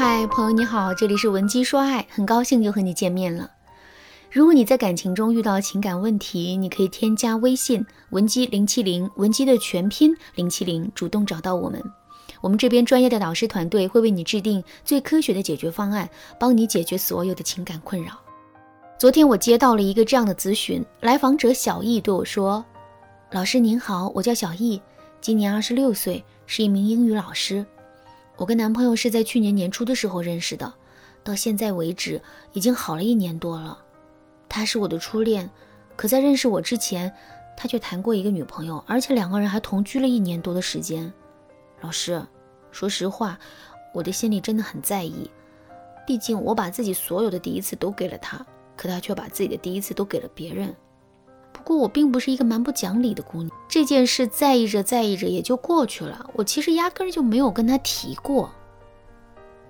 嗨，朋友你好，这里是文姬说爱，很高兴又和你见面了。如果你在感情中遇到情感问题，你可以添加微信文姬零七零，文姬的全拼零七零，主动找到我们。我们这边专业的导师团队会为你制定最科学的解决方案，帮你解决所有的情感困扰。昨天我接到了一个这样的咨询，来访者小易对我说：“老师您好，我叫小易，今年二十六岁，是一名英语老师。我跟男朋友是在去年年初的时候认识的，到现在为止已经好了一年多了。他是我的初恋，可在认识我之前，他却谈过一个女朋友，而且两个人还同居了一年多的时间。”老师，说实话，我的心里真的很在意。毕竟我把自己所有的第一次都给了他，可他却把自己的第一次都给了别人。不过我并不是一个蛮不讲理的姑娘，这件事在意着在意着也就过去了。我其实压根儿就没有跟他提过。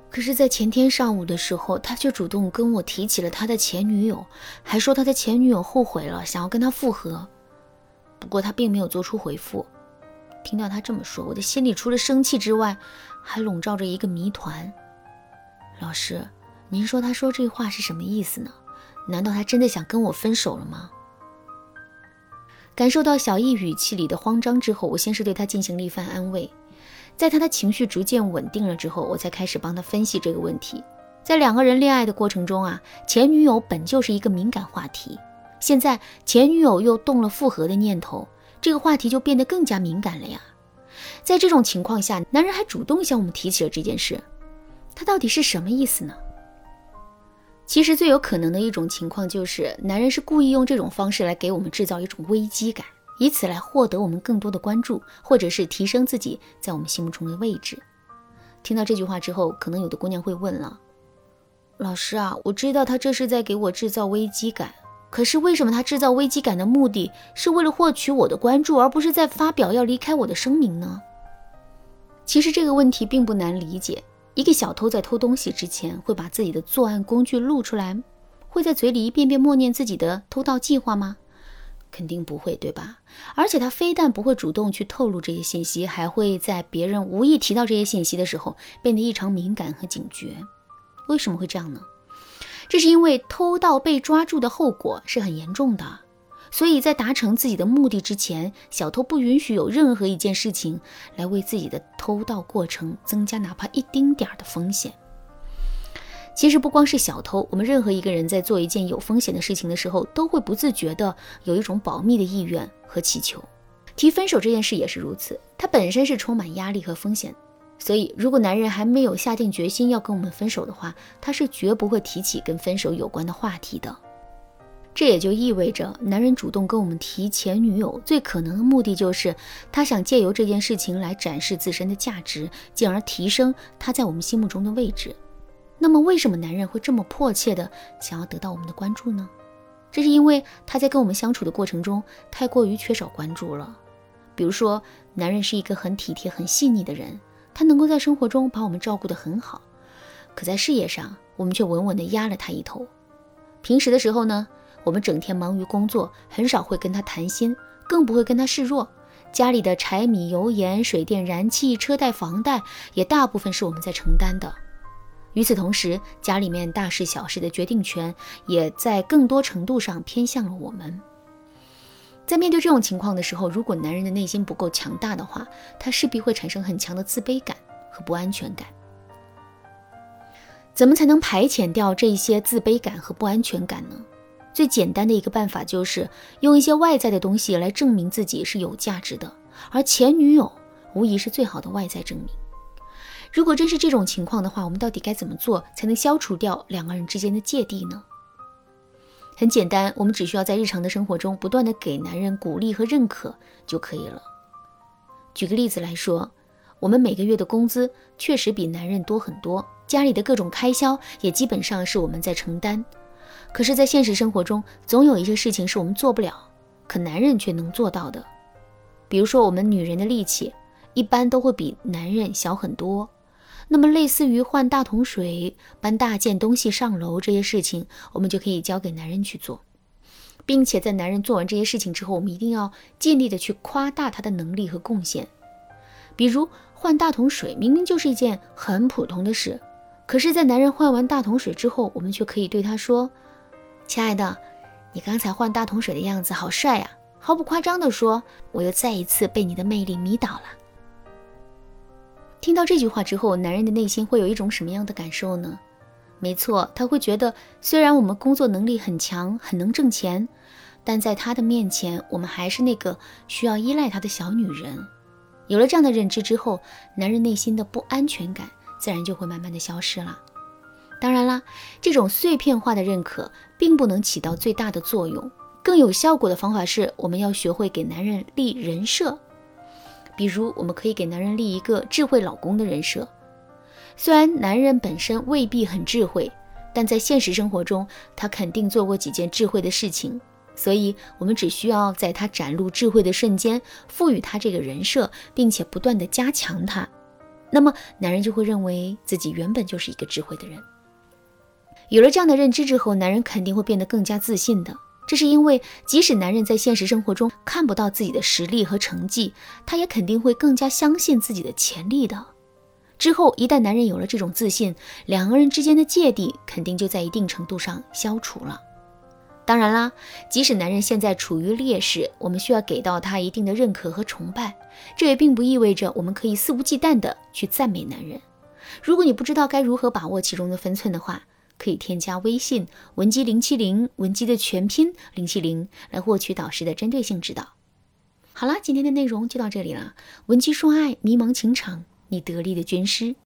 可是，在前天上午的时候，他却主动跟我提起了他的前女友，还说他的前女友后悔了，想要跟他复合。不过他并没有做出回复。听到他这么说，我的心里除了生气之外，还笼罩着一个谜团。老师，您说他说这话是什么意思呢？难道他真的想跟我分手了吗？感受到小易语气里的慌张之后，我先是对他进行了一番安慰。在他的情绪逐渐稳定了之后，我才开始帮他分析这个问题。在两个人恋爱的过程中啊，前女友本就是一个敏感话题，现在前女友又动了复合的念头。这个话题就变得更加敏感了呀。在这种情况下，男人还主动向我们提起了这件事，他到底是什么意思呢？其实最有可能的一种情况就是，男人是故意用这种方式来给我们制造一种危机感，以此来获得我们更多的关注，或者是提升自己在我们心目中的位置。听到这句话之后，可能有的姑娘会问了：“老师啊，我知道他这是在给我制造危机感。”可是为什么他制造危机感的目的是为了获取我的关注，而不是在发表要离开我的声明呢？其实这个问题并不难理解。一个小偷在偷东西之前，会把自己的作案工具露出来，会在嘴里一遍遍默念自己的偷盗计划吗？肯定不会，对吧？而且他非但不会主动去透露这些信息，还会在别人无意提到这些信息的时候，变得异常敏感和警觉。为什么会这样呢？这是因为偷盗被抓住的后果是很严重的，所以在达成自己的目的之前，小偷不允许有任何一件事情来为自己的偷盗过程增加哪怕一丁点儿的风险。其实不光是小偷，我们任何一个人在做一件有风险的事情的时候，都会不自觉的有一种保密的意愿和祈求。提分手这件事也是如此，它本身是充满压力和风险。所以，如果男人还没有下定决心要跟我们分手的话，他是绝不会提起跟分手有关的话题的。这也就意味着，男人主动跟我们提前女友，最可能的目的就是他想借由这件事情来展示自身的价值，进而提升他在我们心目中的位置。那么，为什么男人会这么迫切的想要得到我们的关注呢？这是因为他在跟我们相处的过程中太过于缺少关注了。比如说，男人是一个很体贴、很细腻的人。他能够在生活中把我们照顾得很好，可在事业上，我们却稳稳地压了他一头。平时的时候呢，我们整天忙于工作，很少会跟他谈心，更不会跟他示弱。家里的柴米油盐、水电燃气、车贷房贷，也大部分是我们在承担的。与此同时，家里面大事小事的决定权，也在更多程度上偏向了我们。在面对这种情况的时候，如果男人的内心不够强大的话，他势必会产生很强的自卑感和不安全感。怎么才能排遣掉这些自卑感和不安全感呢？最简单的一个办法就是用一些外在的东西来证明自己是有价值的，而前女友无疑是最好的外在证明。如果真是这种情况的话，我们到底该怎么做才能消除掉两个人之间的芥蒂呢？很简单，我们只需要在日常的生活中不断的给男人鼓励和认可就可以了。举个例子来说，我们每个月的工资确实比男人多很多，家里的各种开销也基本上是我们在承担。可是，在现实生活中，总有一些事情是我们做不了，可男人却能做到的。比如说，我们女人的力气一般都会比男人小很多。那么，类似于换大桶水、搬大件东西上楼这些事情，我们就可以交给男人去做，并且在男人做完这些事情之后，我们一定要尽力的去夸大他的能力和贡献。比如换大桶水，明明就是一件很普通的事，可是，在男人换完大桶水之后，我们却可以对他说：“亲爱的，你刚才换大桶水的样子好帅呀！”毫不夸张地说，我又再一次被你的魅力迷倒了。听到这句话之后，男人的内心会有一种什么样的感受呢？没错，他会觉得，虽然我们工作能力很强，很能挣钱，但在他的面前，我们还是那个需要依赖他的小女人。有了这样的认知之后，男人内心的不安全感自然就会慢慢的消失了。当然啦，这种碎片化的认可并不能起到最大的作用。更有效果的方法是，我们要学会给男人立人设。比如，我们可以给男人立一个智慧老公的人设。虽然男人本身未必很智慧，但在现实生活中，他肯定做过几件智慧的事情。所以，我们只需要在他展露智慧的瞬间，赋予他这个人设，并且不断的加强他，那么男人就会认为自己原本就是一个智慧的人。有了这样的认知之后，男人肯定会变得更加自信的。这是因为，即使男人在现实生活中看不到自己的实力和成绩，他也肯定会更加相信自己的潜力的。之后，一旦男人有了这种自信，两个人之间的芥蒂肯定就在一定程度上消除了。当然啦，即使男人现在处于劣势，我们需要给到他一定的认可和崇拜，这也并不意味着我们可以肆无忌惮地去赞美男人。如果你不知道该如何把握其中的分寸的话，可以添加微信文姬零七零，文姬的全拼零七零，来获取导师的针对性指导。好了，今天的内容就到这里了。文姬说爱，迷茫情场，你得力的军师。